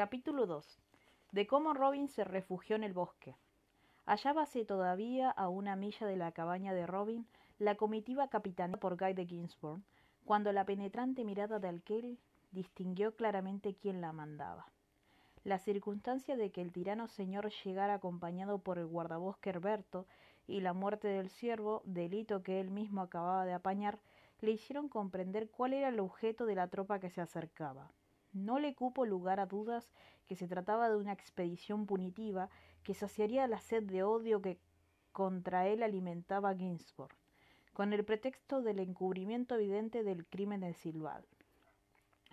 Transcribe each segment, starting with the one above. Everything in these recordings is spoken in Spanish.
Capítulo 2. De cómo Robin se refugió en el bosque. Hallábase todavía a una milla de la cabaña de Robin la comitiva capitaneada por Guy de Ginsburg, cuando la penetrante mirada de aquel distinguió claramente quién la mandaba. La circunstancia de que el tirano señor llegara acompañado por el guardabosque Herberto y la muerte del siervo, delito que él mismo acababa de apañar, le hicieron comprender cuál era el objeto de la tropa que se acercaba. No le cupo lugar a dudas que se trataba de una expedición punitiva que saciaría la sed de odio que contra él alimentaba Ginsburg, con el pretexto del encubrimiento evidente del crimen de Silval.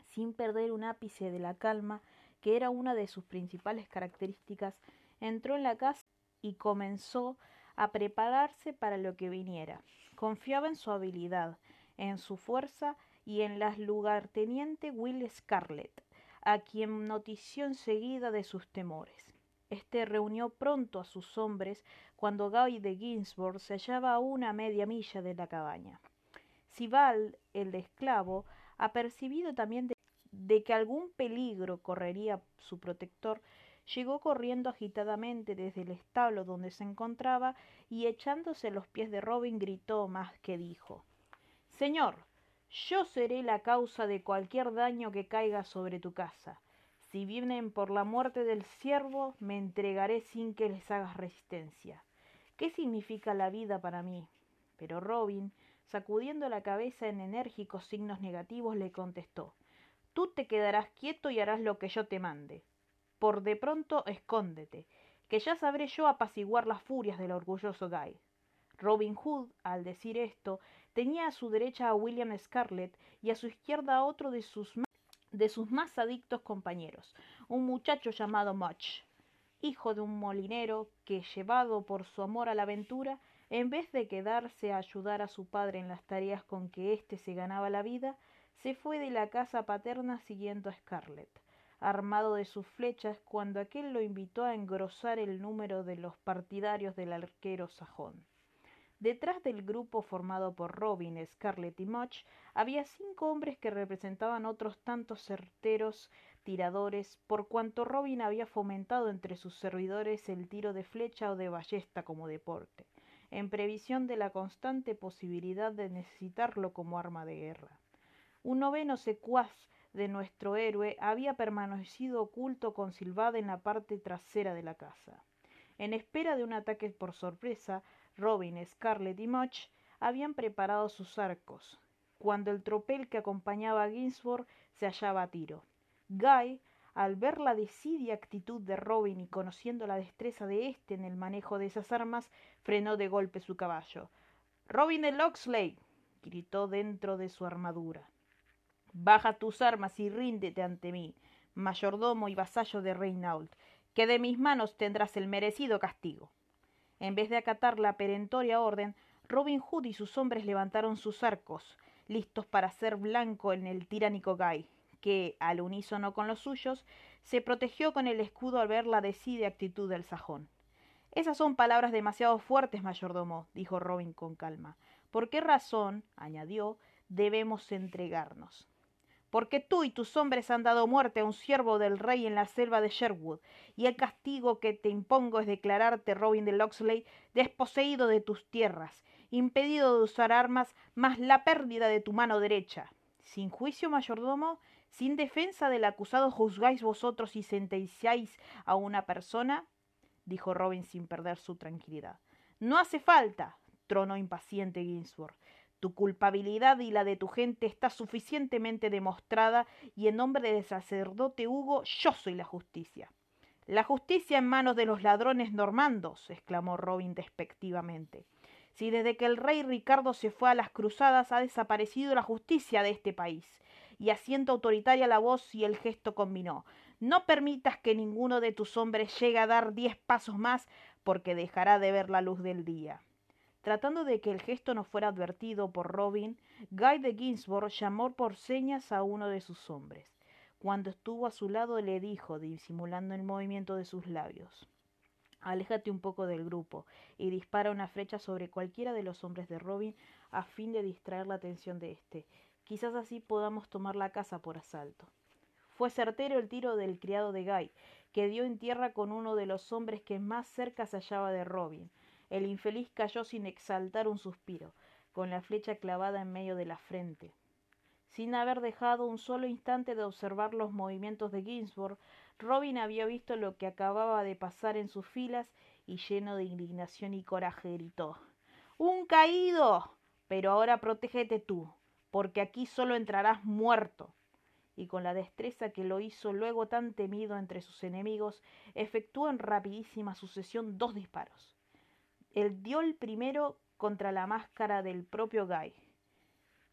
Sin perder un ápice de la calma, que era una de sus principales características, entró en la casa y comenzó a prepararse para lo que viniera. Confiaba en su habilidad, en su fuerza y en la lugarteniente Will Scarlett, a quien notició enseguida de sus temores. Este reunió pronto a sus hombres cuando Guy de Ginsburg se hallaba a una media milla de la cabaña. Sival, el de esclavo, apercibido también de que algún peligro correría su protector, llegó corriendo agitadamente desde el establo donde se encontraba y echándose los pies de Robin gritó más que dijo Señor, yo seré la causa de cualquier daño que caiga sobre tu casa. Si vienen por la muerte del siervo, me entregaré sin que les hagas resistencia. ¿Qué significa la vida para mí? Pero Robin, sacudiendo la cabeza en enérgicos signos negativos, le contestó Tú te quedarás quieto y harás lo que yo te mande. Por de pronto escóndete, que ya sabré yo apaciguar las furias del orgulloso Guy. Robin Hood, al decir esto, tenía a su derecha a William Scarlett y a su izquierda a otro de sus, de sus más adictos compañeros, un muchacho llamado Much, hijo de un molinero que, llevado por su amor a la aventura, en vez de quedarse a ayudar a su padre en las tareas con que éste se ganaba la vida, se fue de la casa paterna siguiendo a Scarlett, armado de sus flechas, cuando aquel lo invitó a engrosar el número de los partidarios del arquero sajón. Detrás del grupo formado por Robin, Scarlett y Much había cinco hombres que representaban otros tantos certeros tiradores, por cuanto Robin había fomentado entre sus servidores el tiro de flecha o de ballesta como deporte, en previsión de la constante posibilidad de necesitarlo como arma de guerra. Un noveno secuaz de nuestro héroe había permanecido oculto con Silvada en la parte trasera de la casa. En espera de un ataque por sorpresa, Robin, Scarlett y Much habían preparado sus arcos, cuando el tropel que acompañaba a Ginsburg se hallaba a tiro. Guy, al ver la desidia actitud de Robin y conociendo la destreza de éste en el manejo de esas armas, frenó de golpe su caballo. Robin de Locksley gritó dentro de su armadura. Baja tus armas y ríndete ante mí, mayordomo y vasallo de Reinault, que de mis manos tendrás el merecido castigo. En vez de acatar la perentoria orden, Robin Hood y sus hombres levantaron sus arcos, listos para hacer blanco en el tiránico Guy, que, al unísono con los suyos, se protegió con el escudo al ver la decide actitud del sajón. Esas son palabras demasiado fuertes, mayordomo, dijo Robin con calma. ¿Por qué razón, añadió, debemos entregarnos? Porque tú y tus hombres han dado muerte a un siervo del rey en la selva de Sherwood, y el castigo que te impongo es declararte, Robin de Locksley, desposeído de tus tierras, impedido de usar armas, más la pérdida de tu mano derecha. Sin juicio, mayordomo, sin defensa del acusado juzgáis vosotros y sentenciáis a una persona, dijo Robin sin perder su tranquilidad. No hace falta, tronó impaciente Ginsburg. Tu culpabilidad y la de tu gente está suficientemente demostrada y en nombre del sacerdote Hugo yo soy la justicia. La justicia en manos de los ladrones normandos, exclamó Robin despectivamente. Si desde que el rey Ricardo se fue a las cruzadas ha desaparecido la justicia de este país. Y haciendo autoritaria la voz y el gesto combinó. No permitas que ninguno de tus hombres llegue a dar diez pasos más, porque dejará de ver la luz del día. Tratando de que el gesto no fuera advertido por Robin, Guy de Ginsburg llamó por señas a uno de sus hombres. Cuando estuvo a su lado le dijo, disimulando el movimiento de sus labios Aléjate un poco del grupo y dispara una flecha sobre cualquiera de los hombres de Robin a fin de distraer la atención de éste. Quizás así podamos tomar la casa por asalto. Fue certero el tiro del criado de Guy, que dio en tierra con uno de los hombres que más cerca se hallaba de Robin. El infeliz cayó sin exaltar un suspiro, con la flecha clavada en medio de la frente. Sin haber dejado un solo instante de observar los movimientos de Ginsburg, Robin había visto lo que acababa de pasar en sus filas y lleno de indignación y coraje gritó Un caído. Pero ahora protégete tú, porque aquí solo entrarás muerto y con la destreza que lo hizo luego tan temido entre sus enemigos, efectuó en rapidísima sucesión dos disparos. Él dio el primero contra la máscara del propio Guy,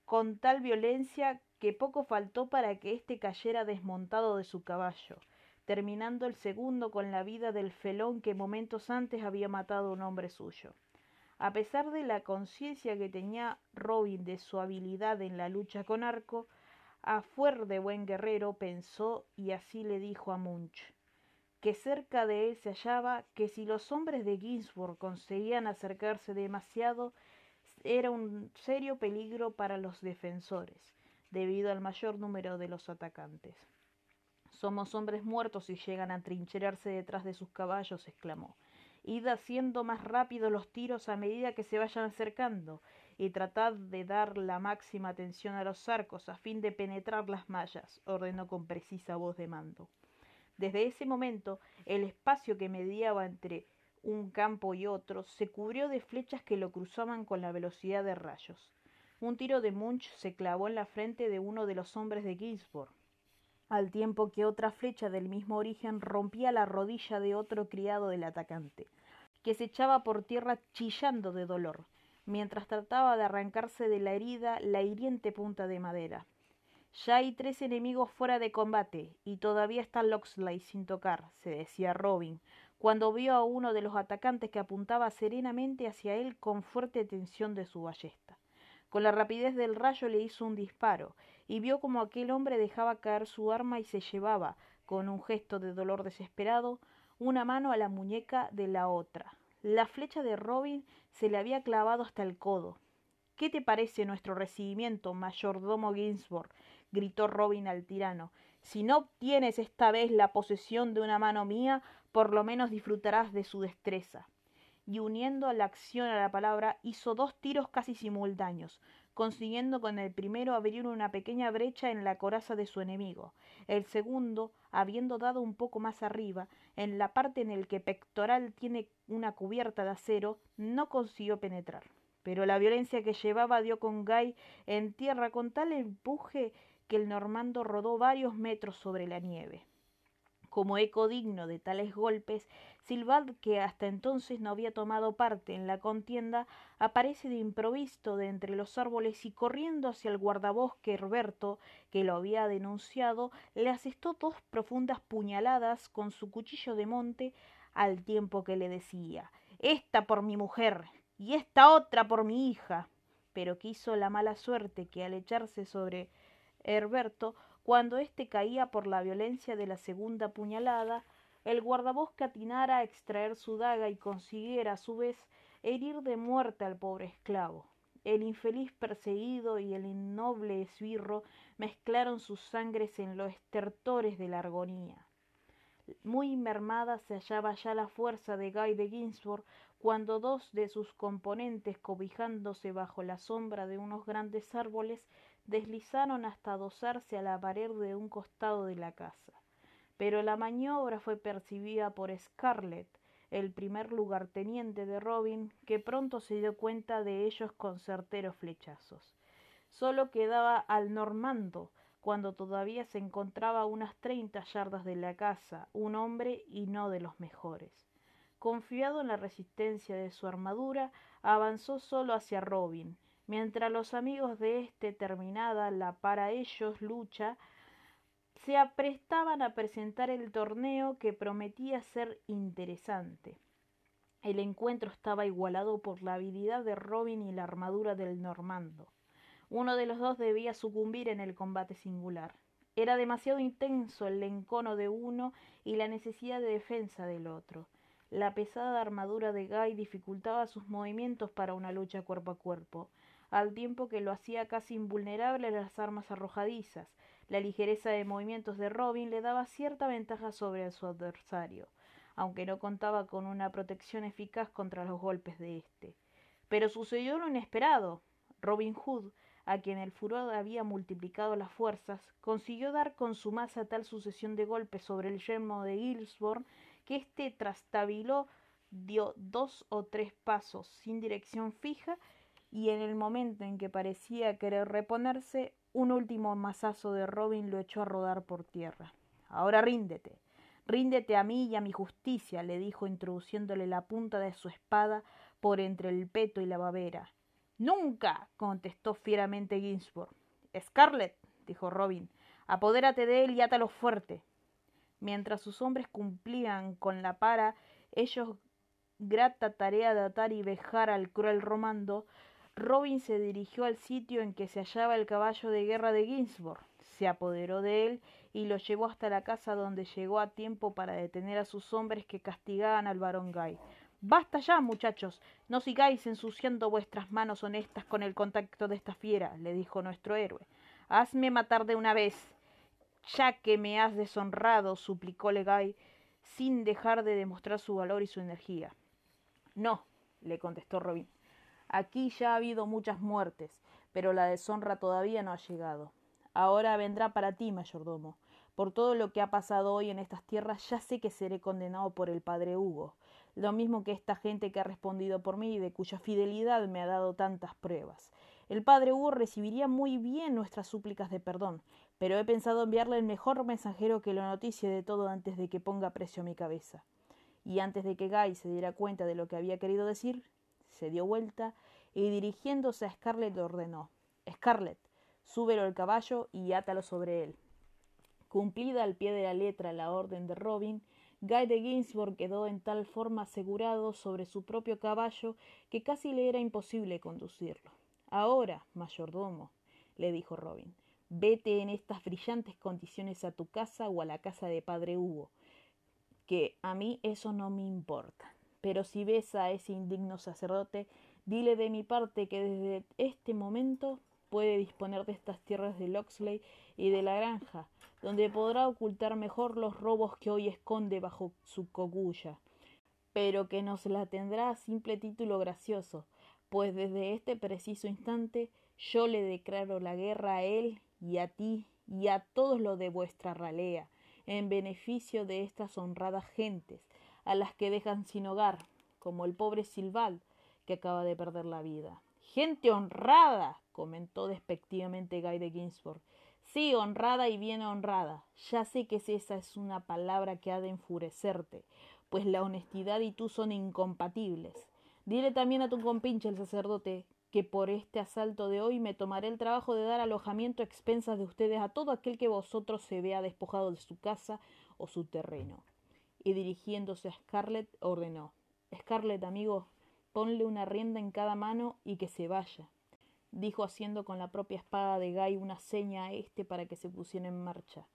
con tal violencia que poco faltó para que éste cayera desmontado de su caballo, terminando el segundo con la vida del felón que momentos antes había matado a un hombre suyo. A pesar de la conciencia que tenía Robin de su habilidad en la lucha con arco, a fuer de buen guerrero pensó y así le dijo a Munch, que cerca de él se hallaba que si los hombres de Ginsburg conseguían acercarse demasiado, era un serio peligro para los defensores, debido al mayor número de los atacantes. Somos hombres muertos y llegan a trincherarse detrás de sus caballos, exclamó. Id haciendo más rápido los tiros a medida que se vayan acercando, y tratad de dar la máxima atención a los arcos a fin de penetrar las mallas, ordenó con precisa voz de mando. Desde ese momento, el espacio que mediaba entre un campo y otro se cubrió de flechas que lo cruzaban con la velocidad de rayos. Un tiro de Munch se clavó en la frente de uno de los hombres de Ginsburg, al tiempo que otra flecha del mismo origen rompía la rodilla de otro criado del atacante, que se echaba por tierra chillando de dolor mientras trataba de arrancarse de la herida la hiriente punta de madera. Ya hay tres enemigos fuera de combate, y todavía está Loxley sin tocar, se decía Robin, cuando vio a uno de los atacantes que apuntaba serenamente hacia él con fuerte tensión de su ballesta. Con la rapidez del rayo le hizo un disparo, y vio como aquel hombre dejaba caer su arma y se llevaba, con un gesto de dolor desesperado, una mano a la muñeca de la otra. La flecha de Robin se le había clavado hasta el codo. ¿Qué te parece nuestro recibimiento, mayordomo Ginsburg? Gritó Robin al tirano. Si no obtienes esta vez la posesión de una mano mía, por lo menos disfrutarás de su destreza. Y uniendo la acción a la palabra, hizo dos tiros casi simultáneos, consiguiendo con el primero abrir una pequeña brecha en la coraza de su enemigo. El segundo, habiendo dado un poco más arriba, en la parte en el que pectoral tiene una cubierta de acero, no consiguió penetrar. Pero la violencia que llevaba dio con Guy en tierra con tal empuje que el normando rodó varios metros sobre la nieve. Como eco digno de tales golpes, Silvad, que hasta entonces no había tomado parte en la contienda, aparece de improvisto de entre los árboles y corriendo hacia el guardabosque Herberto, que lo había denunciado, le asestó dos profundas puñaladas con su cuchillo de monte, al tiempo que le decía Esta por mi mujer y esta otra por mi hija. Pero quiso la mala suerte que al echarse sobre Herberto cuando éste caía por la violencia de la segunda puñalada, el guardabosque atinara a extraer su daga y consiguiera a su vez herir de muerte al pobre esclavo. El infeliz perseguido y el innoble esbirro mezclaron sus sangres en los estertores de la argonía. Muy mermada se hallaba ya la fuerza de Guy de Ginsburg cuando dos de sus componentes, cobijándose bajo la sombra de unos grandes árboles, deslizaron hasta adosarse a la pared de un costado de la casa. Pero la maniobra fue percibida por Scarlett, el primer lugarteniente de Robin, que pronto se dio cuenta de ellos con certeros flechazos. Solo quedaba al normando, cuando todavía se encontraba a unas treinta yardas de la casa, un hombre y no de los mejores. Confiado en la resistencia de su armadura, avanzó solo hacia Robin, mientras los amigos de éste, terminada la para ellos lucha, se aprestaban a presentar el torneo que prometía ser interesante. El encuentro estaba igualado por la habilidad de Robin y la armadura del normando. Uno de los dos debía sucumbir en el combate singular. Era demasiado intenso el encono de uno y la necesidad de defensa del otro. La pesada armadura de Guy dificultaba sus movimientos para una lucha cuerpo a cuerpo al tiempo que lo hacía casi invulnerable a las armas arrojadizas, La ligereza de movimientos de Robin le daba cierta ventaja sobre su adversario, aunque no contaba con una protección eficaz contra los golpes de éste. Pero sucedió lo inesperado. Robin Hood, a quien el furor había multiplicado las fuerzas, consiguió dar con su masa tal sucesión de golpes sobre el yermo de Gilsborne que éste trastabiló, dio dos o tres pasos sin dirección fija y en el momento en que parecía querer reponerse, un último mazazo de Robin lo echó a rodar por tierra. Ahora ríndete. Ríndete a mí y a mi justicia, le dijo introduciéndole la punta de su espada por entre el peto y la babera. Nunca, contestó fieramente Ginsburg. Scarlett, dijo Robin, apodérate de él y átalo fuerte. Mientras sus hombres cumplían con la para, ellos grata tarea de atar y vejar al cruel romando, Robin se dirigió al sitio en que se hallaba el caballo de guerra de Ginsburg, se apoderó de él y lo llevó hasta la casa donde llegó a tiempo para detener a sus hombres que castigaban al barón Guy. Basta ya, muchachos, no sigáis ensuciando vuestras manos honestas con el contacto de esta fiera, le dijo nuestro héroe. Hazme matar de una vez, ya que me has deshonrado, suplicó Legay, sin dejar de demostrar su valor y su energía. No, le contestó Robin. Aquí ya ha habido muchas muertes, pero la deshonra todavía no ha llegado. Ahora vendrá para ti, mayordomo. Por todo lo que ha pasado hoy en estas tierras, ya sé que seré condenado por el padre Hugo lo mismo que esta gente que ha respondido por mí y de cuya fidelidad me ha dado tantas pruebas. El padre Hugo recibiría muy bien nuestras súplicas de perdón, pero he pensado enviarle el mejor mensajero que lo noticie de todo antes de que ponga precio a mi cabeza. Y antes de que Guy se diera cuenta de lo que había querido decir, se dio vuelta y dirigiéndose a Scarlett ordenó Scarlett, súbelo al caballo y átalo sobre él. Cumplida al pie de la letra la orden de Robin, Guy de Ginsburg quedó en tal forma asegurado sobre su propio caballo que casi le era imposible conducirlo. Ahora, mayordomo, le dijo Robin, vete en estas brillantes condiciones a tu casa o a la casa de padre Hugo, que a mí eso no me importa. Pero si ves a ese indigno sacerdote, dile de mi parte que desde este momento puede disponer de estas tierras de Loxley y de la granja, donde podrá ocultar mejor los robos que hoy esconde bajo su cogulla, pero que nos la tendrá a simple título gracioso, pues desde este preciso instante yo le declaro la guerra a él y a ti y a todos los de vuestra ralea, en beneficio de estas honradas gentes, a las que dejan sin hogar, como el pobre Silval, que acaba de perder la vida. Gente honrada, comentó despectivamente Guy de Ginsburg, Sí, honrada y bien honrada. Ya sé que esa es una palabra que ha de enfurecerte, pues la honestidad y tú son incompatibles. Dile también a tu compinche el sacerdote que por este asalto de hoy me tomaré el trabajo de dar alojamiento a expensas de ustedes a todo aquel que vosotros se vea despojado de su casa o su terreno. Y dirigiéndose a Scarlett ordenó Scarlett, amigo, ponle una rienda en cada mano y que se vaya dijo haciendo con la propia espada de Guy una seña a éste para que se pusiera en marcha.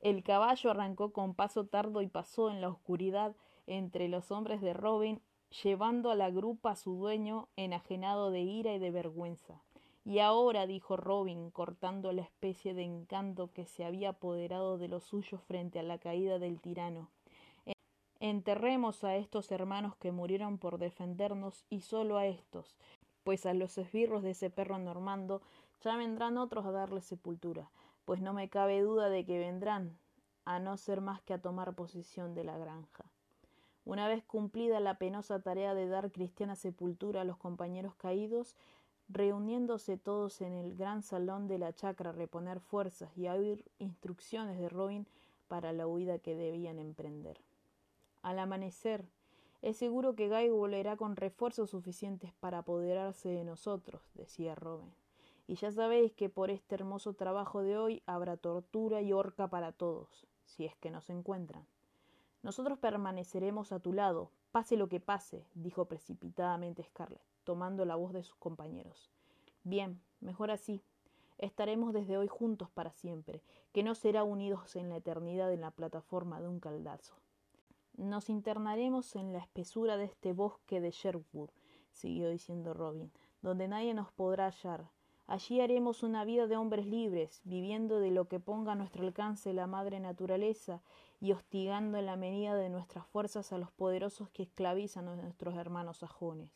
El caballo arrancó con paso tardo y pasó en la oscuridad entre los hombres de Robin, llevando a la grupa a su dueño enajenado de ira y de vergüenza. Y ahora, dijo Robin, cortando la especie de encanto que se había apoderado de los suyos frente a la caída del tirano, enterremos a estos hermanos que murieron por defendernos y solo a estos, pues a los esbirros de ese perro normando ya vendrán otros a darle sepultura, pues no me cabe duda de que vendrán, a no ser más que a tomar posesión de la granja. Una vez cumplida la penosa tarea de dar cristiana sepultura a los compañeros caídos, reuniéndose todos en el gran salón de la chacra a reponer fuerzas y a oír instrucciones de Robin para la huida que debían emprender. Al amanecer, es seguro que Guy volverá con refuerzos suficientes para apoderarse de nosotros, decía Robin. Y ya sabéis que por este hermoso trabajo de hoy habrá tortura y horca para todos, si es que nos encuentran. Nosotros permaneceremos a tu lado, pase lo que pase, dijo precipitadamente Scarlett, tomando la voz de sus compañeros. Bien, mejor así. Estaremos desde hoy juntos para siempre, que no será unidos en la eternidad en la plataforma de un caldazo. Nos internaremos en la espesura de este bosque de Sherwood, siguió diciendo Robin, donde nadie nos podrá hallar. Allí haremos una vida de hombres libres, viviendo de lo que ponga a nuestro alcance la madre naturaleza y hostigando en la medida de nuestras fuerzas a los poderosos que esclavizan a nuestros hermanos sajones.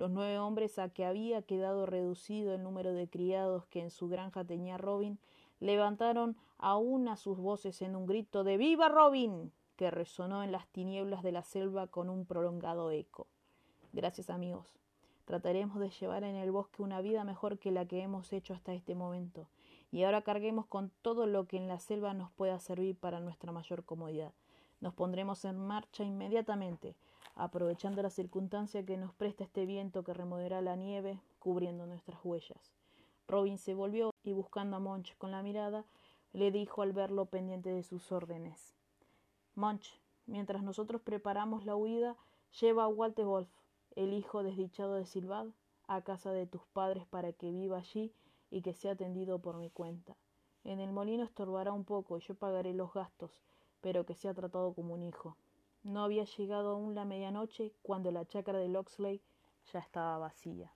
Los nueve hombres a que había quedado reducido el número de criados que en su granja tenía Robin levantaron aún a sus voces en un grito de ¡Viva Robin! que resonó en las tinieblas de la selva con un prolongado eco. Gracias amigos. Trataremos de llevar en el bosque una vida mejor que la que hemos hecho hasta este momento, y ahora carguemos con todo lo que en la selva nos pueda servir para nuestra mayor comodidad. Nos pondremos en marcha inmediatamente, aprovechando la circunstancia que nos presta este viento que removerá la nieve, cubriendo nuestras huellas. Robin se volvió y buscando a Monch con la mirada, le dijo al verlo pendiente de sus órdenes. Monch, mientras nosotros preparamos la huida, lleva a Walter Wolf el hijo desdichado de Silvad, a casa de tus padres para que viva allí y que sea atendido por mi cuenta. En el molino estorbará un poco y yo pagaré los gastos, pero que sea tratado como un hijo. No había llegado aún la medianoche cuando la chacra de Loxley ya estaba vacía.